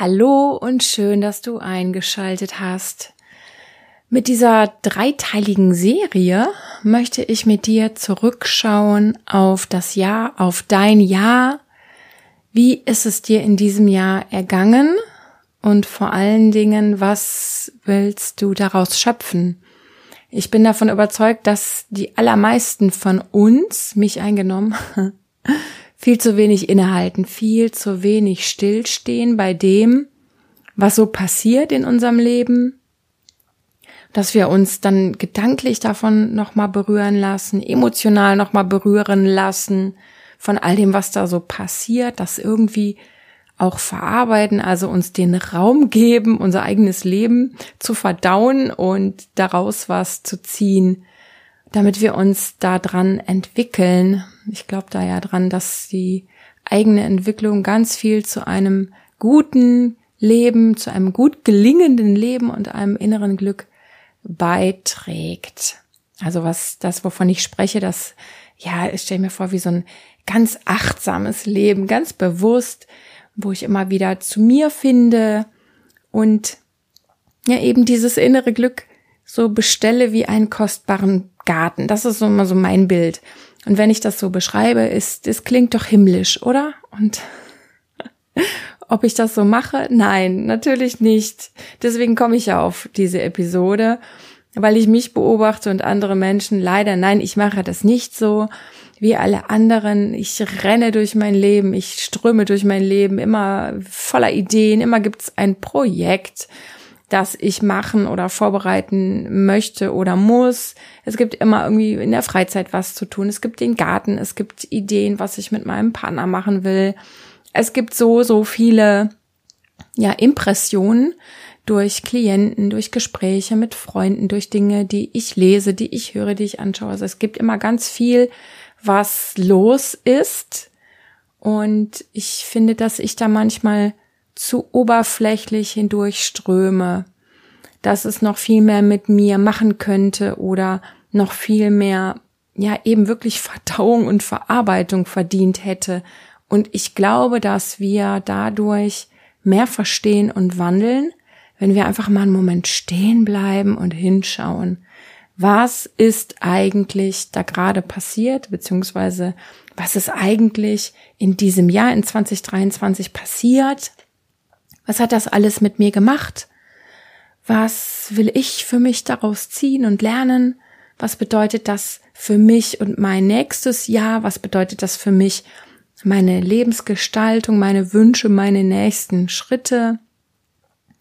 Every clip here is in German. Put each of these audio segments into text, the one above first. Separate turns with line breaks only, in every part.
Hallo und schön, dass du eingeschaltet hast. Mit dieser dreiteiligen Serie möchte ich mit dir zurückschauen auf das Jahr, auf dein Jahr. Wie ist es dir in diesem Jahr ergangen? Und vor allen Dingen, was willst du daraus schöpfen? Ich bin davon überzeugt, dass die allermeisten von uns, mich eingenommen, viel zu wenig innehalten, viel zu wenig stillstehen bei dem, was so passiert in unserem Leben, dass wir uns dann gedanklich davon nochmal berühren lassen, emotional nochmal berühren lassen von all dem, was da so passiert, das irgendwie auch verarbeiten, also uns den Raum geben, unser eigenes Leben zu verdauen und daraus was zu ziehen, damit wir uns daran entwickeln. Ich glaube da ja dran, dass die eigene Entwicklung ganz viel zu einem guten Leben, zu einem gut gelingenden Leben und einem inneren Glück beiträgt. Also was das, wovon ich spreche, das, ja, ich stelle mir vor, wie so ein ganz achtsames Leben, ganz bewusst, wo ich immer wieder zu mir finde und ja eben dieses innere Glück so bestelle wie einen kostbaren Garten. Das ist so immer so mein Bild. Und wenn ich das so beschreibe, ist, es klingt doch himmlisch, oder? Und ob ich das so mache? Nein, natürlich nicht. Deswegen komme ich ja auf diese Episode, weil ich mich beobachte und andere Menschen leider, nein, ich mache das nicht so wie alle anderen. Ich renne durch mein Leben, ich ströme durch mein Leben, immer voller Ideen, immer gibt's ein Projekt das ich machen oder vorbereiten möchte oder muss. Es gibt immer irgendwie in der Freizeit was zu tun. Es gibt den Garten, es gibt Ideen, was ich mit meinem Partner machen will. Es gibt so, so viele, ja, Impressionen durch Klienten, durch Gespräche mit Freunden, durch Dinge, die ich lese, die ich höre, die ich anschaue. Also es gibt immer ganz viel, was los ist. Und ich finde, dass ich da manchmal zu oberflächlich hindurchströme, dass es noch viel mehr mit mir machen könnte oder noch viel mehr, ja, eben wirklich Verdauung und Verarbeitung verdient hätte. Und ich glaube, dass wir dadurch mehr verstehen und wandeln, wenn wir einfach mal einen Moment stehen bleiben und hinschauen. Was ist eigentlich da gerade passiert, beziehungsweise was ist eigentlich in diesem Jahr, in 2023 passiert? Was hat das alles mit mir gemacht? Was will ich für mich daraus ziehen und lernen? Was bedeutet das für mich und mein nächstes Jahr? Was bedeutet das für mich, meine Lebensgestaltung, meine Wünsche, meine nächsten Schritte?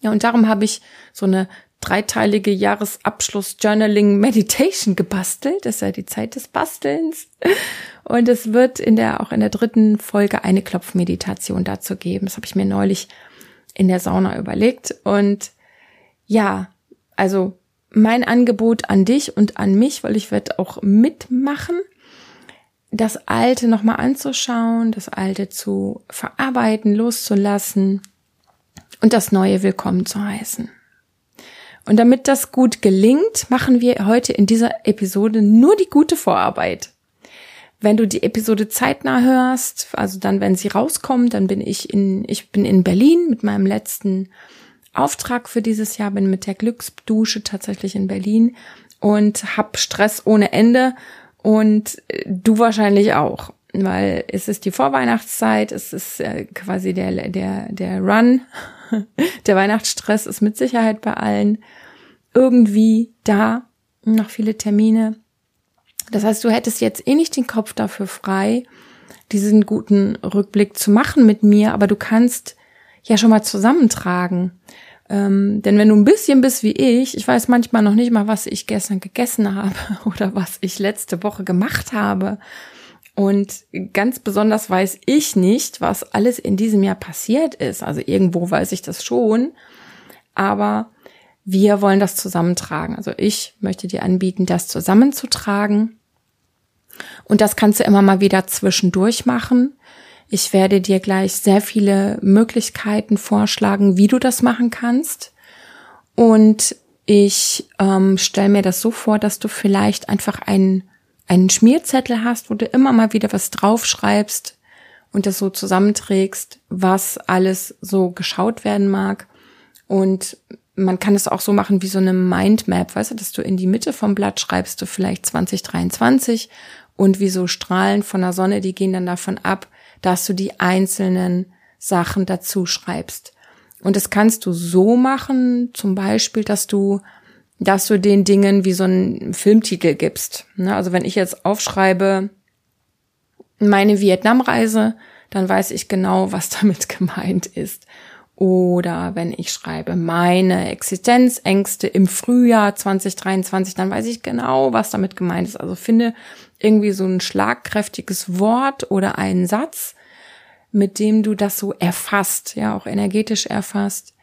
Ja, und darum habe ich so eine dreiteilige Jahresabschluss Journaling Meditation gebastelt. Das ist ja die Zeit des Bastelns. Und es wird in der, auch in der dritten Folge eine Klopfmeditation dazu geben. Das habe ich mir neulich in der Sauna überlegt. Und ja, also mein Angebot an dich und an mich, weil ich werde auch mitmachen, das Alte nochmal anzuschauen, das Alte zu verarbeiten, loszulassen und das Neue willkommen zu heißen. Und damit das gut gelingt, machen wir heute in dieser Episode nur die gute Vorarbeit. Wenn du die Episode zeitnah hörst, also dann, wenn sie rauskommt, dann bin ich in, ich bin in Berlin mit meinem letzten Auftrag für dieses Jahr, bin mit der Glücksdusche tatsächlich in Berlin und hab Stress ohne Ende und äh, du wahrscheinlich auch, weil es ist die Vorweihnachtszeit, es ist äh, quasi der, der, der Run, der Weihnachtsstress ist mit Sicherheit bei allen irgendwie da, noch viele Termine das heißt, du hättest jetzt eh nicht den Kopf dafür frei, diesen guten Rückblick zu machen mit mir, aber du kannst ja schon mal zusammentragen. Ähm, denn wenn du ein bisschen bist wie ich, ich weiß manchmal noch nicht mal, was ich gestern gegessen habe oder was ich letzte Woche gemacht habe. Und ganz besonders weiß ich nicht, was alles in diesem Jahr passiert ist. Also irgendwo weiß ich das schon. Aber wir wollen das zusammentragen. Also ich möchte dir anbieten, das zusammenzutragen und das kannst du immer mal wieder zwischendurch machen. Ich werde dir gleich sehr viele Möglichkeiten vorschlagen, wie du das machen kannst. Und ich ähm, stelle mir das so vor, dass du vielleicht einfach einen, einen Schmierzettel hast, wo du immer mal wieder was draufschreibst und das so zusammenträgst, was alles so geschaut werden mag. Und man kann es auch so machen wie so eine Mindmap, weißt du, dass du in die Mitte vom Blatt schreibst du vielleicht 2023 und wie so Strahlen von der Sonne, die gehen dann davon ab, dass du die einzelnen Sachen dazu schreibst. Und das kannst du so machen, zum Beispiel, dass du, dass du den Dingen wie so einen Filmtitel gibst. Ne, also wenn ich jetzt aufschreibe, meine Vietnamreise, dann weiß ich genau, was damit gemeint ist. Oder wenn ich schreibe meine Existenzängste im Frühjahr 2023, dann weiß ich genau, was damit gemeint ist. Also finde irgendwie so ein schlagkräftiges Wort oder einen Satz, mit dem du das so erfasst, ja, auch energetisch erfasst,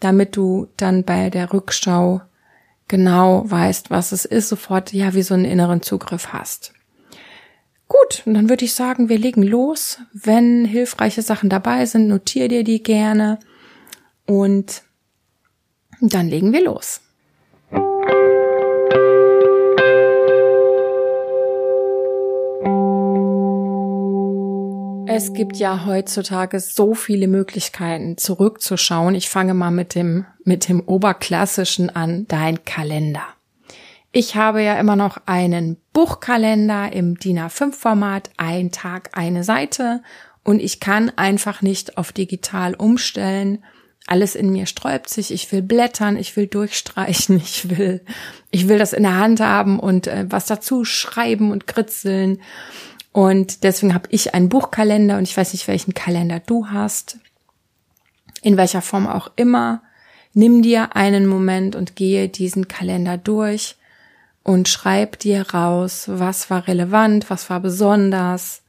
damit du dann bei der Rückschau genau weißt, was es ist, sofort ja wie so einen inneren Zugriff hast. Gut, und dann würde ich sagen, wir legen los. Wenn hilfreiche Sachen dabei sind, notier dir die gerne und dann legen wir los. Es gibt ja heutzutage so viele Möglichkeiten zurückzuschauen. Ich fange mal mit dem, mit dem Oberklassischen an, dein Kalender. Ich habe ja immer noch einen Buchkalender im DIN A5 Format, ein Tag, eine Seite und ich kann einfach nicht auf digital umstellen. Alles in mir sträubt sich. Ich will blättern, ich will durchstreichen, ich will, ich will das in der Hand haben und äh, was dazu schreiben und kritzeln. Und deswegen habe ich einen Buchkalender und ich weiß nicht, welchen Kalender du hast. In welcher Form auch immer. Nimm dir einen Moment und gehe diesen Kalender durch und schreib dir raus, was war relevant, was war besonders,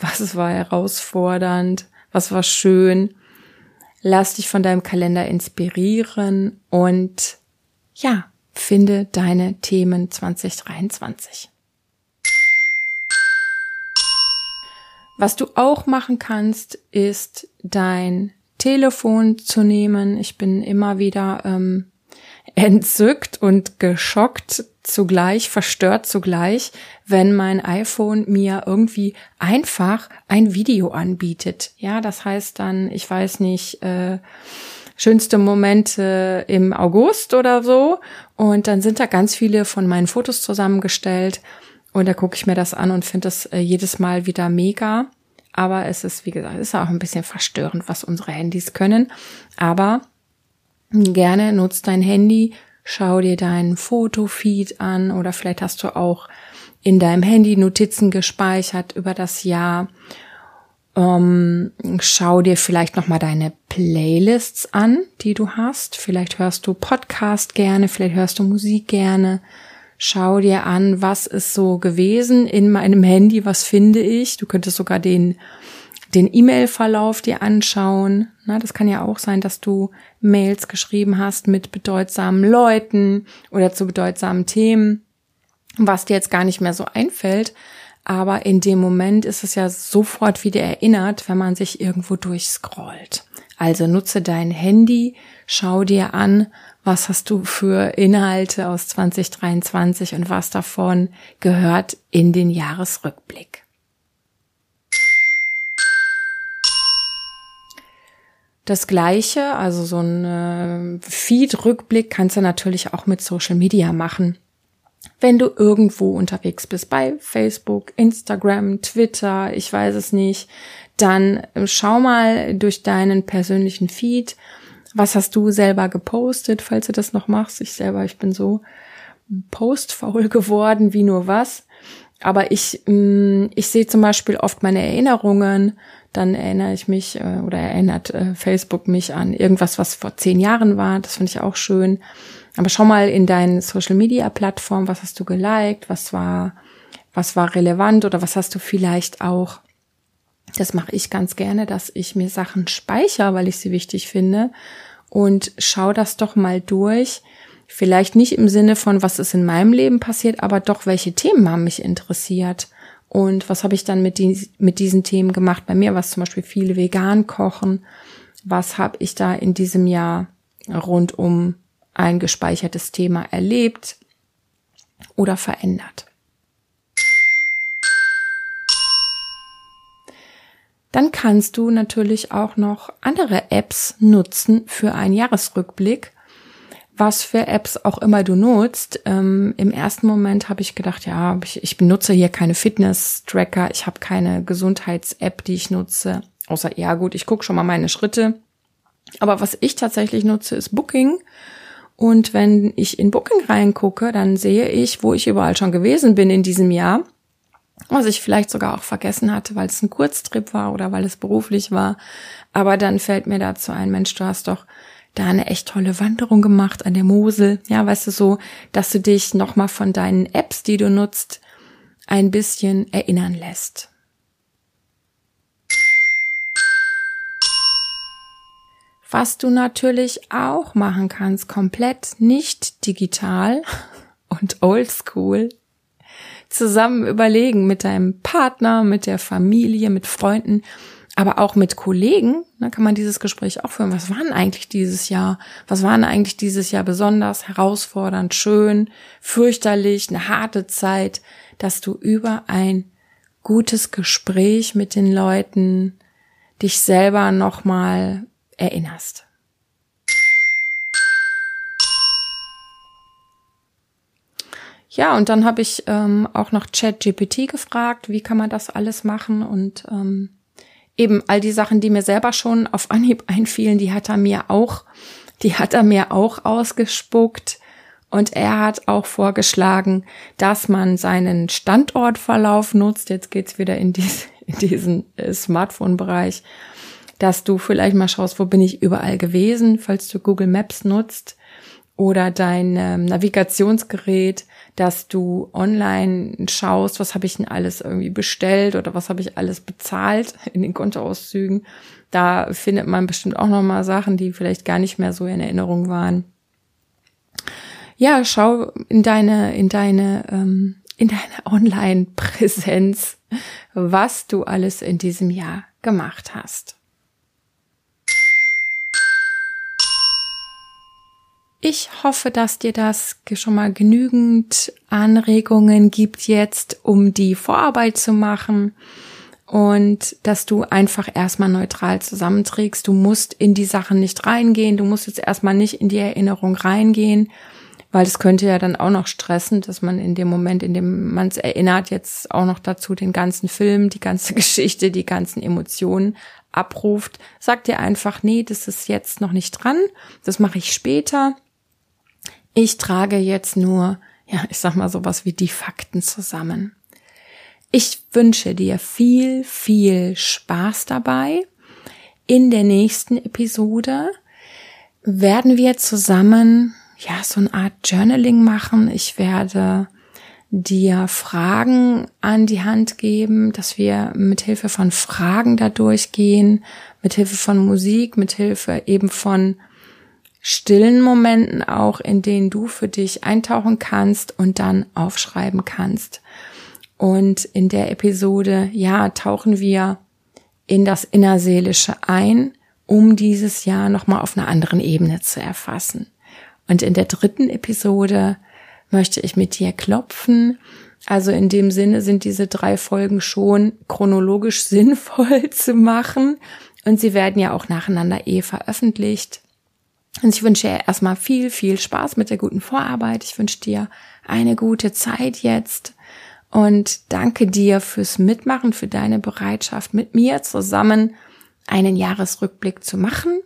was war herausfordernd, was war schön. Lass dich von deinem Kalender inspirieren und ja, finde deine Themen 2023. Was du auch machen kannst, ist dein Telefon zu nehmen. Ich bin immer wieder ähm, entzückt und geschockt zugleich, verstört zugleich, wenn mein iPhone mir irgendwie einfach ein Video anbietet. Ja, das heißt dann, ich weiß nicht, äh, schönste Momente im August oder so. Und dann sind da ganz viele von meinen Fotos zusammengestellt. Und da gucke ich mir das an und finde das äh, jedes Mal wieder mega. Aber es ist, wie gesagt, es ist auch ein bisschen verstörend, was unsere Handys können. Aber gerne nutzt dein Handy, schau dir deinen Fotofeed an oder vielleicht hast du auch in deinem Handy Notizen gespeichert über das Jahr. Um, schau dir vielleicht noch mal deine Playlists an, die du hast. Vielleicht hörst du Podcast gerne, vielleicht hörst du Musik gerne. Schau dir an, was ist so gewesen in meinem Handy, was finde ich. Du könntest sogar den den E-Mail-Verlauf dir anschauen. Na, das kann ja auch sein, dass du Mails geschrieben hast mit bedeutsamen Leuten oder zu bedeutsamen Themen, was dir jetzt gar nicht mehr so einfällt. Aber in dem Moment ist es ja sofort wieder erinnert, wenn man sich irgendwo durchscrollt. Also nutze dein Handy, schau dir an, was hast du für Inhalte aus 2023 und was davon gehört in den Jahresrückblick. Das gleiche, also so ein äh, Feed-Rückblick kannst du natürlich auch mit Social Media machen. Wenn du irgendwo unterwegs bist, bei Facebook, Instagram, Twitter, ich weiß es nicht, dann schau mal durch deinen persönlichen Feed, was hast du selber gepostet, falls du das noch machst. Ich selber, ich bin so postfaul geworden wie nur was. Aber ich, mm, ich sehe zum Beispiel oft meine Erinnerungen, dann erinnere ich mich äh, oder erinnert äh, Facebook mich an irgendwas, was vor zehn Jahren war. Das finde ich auch schön. Aber schau mal in deinen Social Media Plattform, was hast du geliked, was war, was war relevant oder was hast du vielleicht auch das mache ich ganz gerne, dass ich mir Sachen speichere, weil ich sie wichtig finde und schau das doch mal durch. Vielleicht nicht im Sinne von, was ist in meinem Leben passiert, aber doch, welche Themen haben mich interessiert. Und was habe ich dann mit, die, mit diesen Themen gemacht? Bei mir war es zum Beispiel viel vegan kochen. Was habe ich da in diesem Jahr rund um ein gespeichertes Thema erlebt oder verändert? Dann kannst du natürlich auch noch andere Apps nutzen für einen Jahresrückblick. Was für Apps auch immer du nutzt. Ähm, Im ersten Moment habe ich gedacht, ja, ich, ich benutze hier keine Fitness-Tracker, ich habe keine Gesundheits-App, die ich nutze. Außer, ja gut, ich gucke schon mal meine Schritte. Aber was ich tatsächlich nutze, ist Booking. Und wenn ich in Booking reingucke, dann sehe ich, wo ich überall schon gewesen bin in diesem Jahr was ich vielleicht sogar auch vergessen hatte, weil es ein Kurztrip war oder weil es beruflich war. Aber dann fällt mir dazu ein, Mensch, du hast doch da eine echt tolle Wanderung gemacht an der Mosel. Ja, weißt du so, dass du dich nochmal von deinen Apps, die du nutzt, ein bisschen erinnern lässt. Was du natürlich auch machen kannst, komplett nicht digital und oldschool, zusammen überlegen mit deinem Partner, mit der Familie, mit Freunden, aber auch mit Kollegen. Da kann man dieses Gespräch auch führen. Was waren eigentlich dieses Jahr? Was waren eigentlich dieses Jahr besonders herausfordernd, schön, fürchterlich, eine harte Zeit, dass du über ein gutes Gespräch mit den Leuten dich selber nochmal erinnerst. Ja, und dann habe ich ähm, auch noch ChatGPT gefragt, wie kann man das alles machen und ähm, eben all die Sachen, die mir selber schon auf Anhieb einfielen, die hat er mir auch, die hat er mir auch ausgespuckt. Und er hat auch vorgeschlagen, dass man seinen Standortverlauf nutzt. Jetzt geht's wieder in, dies, in diesen äh, Smartphone-Bereich, dass du vielleicht mal schaust, wo bin ich überall gewesen, falls du Google Maps nutzt oder dein ähm, Navigationsgerät, dass du online schaust, was habe ich denn alles irgendwie bestellt oder was habe ich alles bezahlt in den Kontoauszügen. Da findet man bestimmt auch noch mal Sachen, die vielleicht gar nicht mehr so in Erinnerung waren. Ja, schau in deine in deine ähm, in deine Online-Präsenz, was du alles in diesem Jahr gemacht hast. Ich hoffe, dass dir das schon mal genügend Anregungen gibt jetzt, um die Vorarbeit zu machen und dass du einfach erstmal neutral zusammenträgst. Du musst in die Sachen nicht reingehen. Du musst jetzt erstmal nicht in die Erinnerung reingehen, weil es könnte ja dann auch noch stressen, dass man in dem Moment, in dem man es erinnert, jetzt auch noch dazu den ganzen Film, die ganze Geschichte, die ganzen Emotionen abruft. Sag dir einfach, nee, das ist jetzt noch nicht dran. Das mache ich später. Ich trage jetzt nur, ja, ich sag mal sowas wie die Fakten zusammen. Ich wünsche dir viel, viel Spaß dabei. In der nächsten Episode werden wir zusammen, ja, so eine Art Journaling machen. Ich werde dir Fragen an die Hand geben, dass wir mit Hilfe von Fragen da durchgehen, mit Hilfe von Musik, mit Hilfe eben von stillen Momenten auch, in denen du für dich eintauchen kannst und dann aufschreiben kannst. Und in der Episode, ja, tauchen wir in das Innerseelische ein, um dieses Jahr nochmal auf einer anderen Ebene zu erfassen. Und in der dritten Episode möchte ich mit dir klopfen. Also in dem Sinne sind diese drei Folgen schon chronologisch sinnvoll zu machen. Und sie werden ja auch nacheinander eh veröffentlicht. Und ich wünsche dir erstmal viel, viel Spaß mit der guten Vorarbeit. Ich wünsche dir eine gute Zeit jetzt und danke dir fürs Mitmachen, für deine Bereitschaft, mit mir zusammen einen Jahresrückblick zu machen.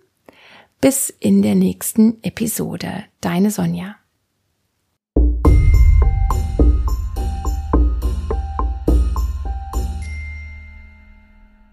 Bis in der nächsten Episode. Deine Sonja.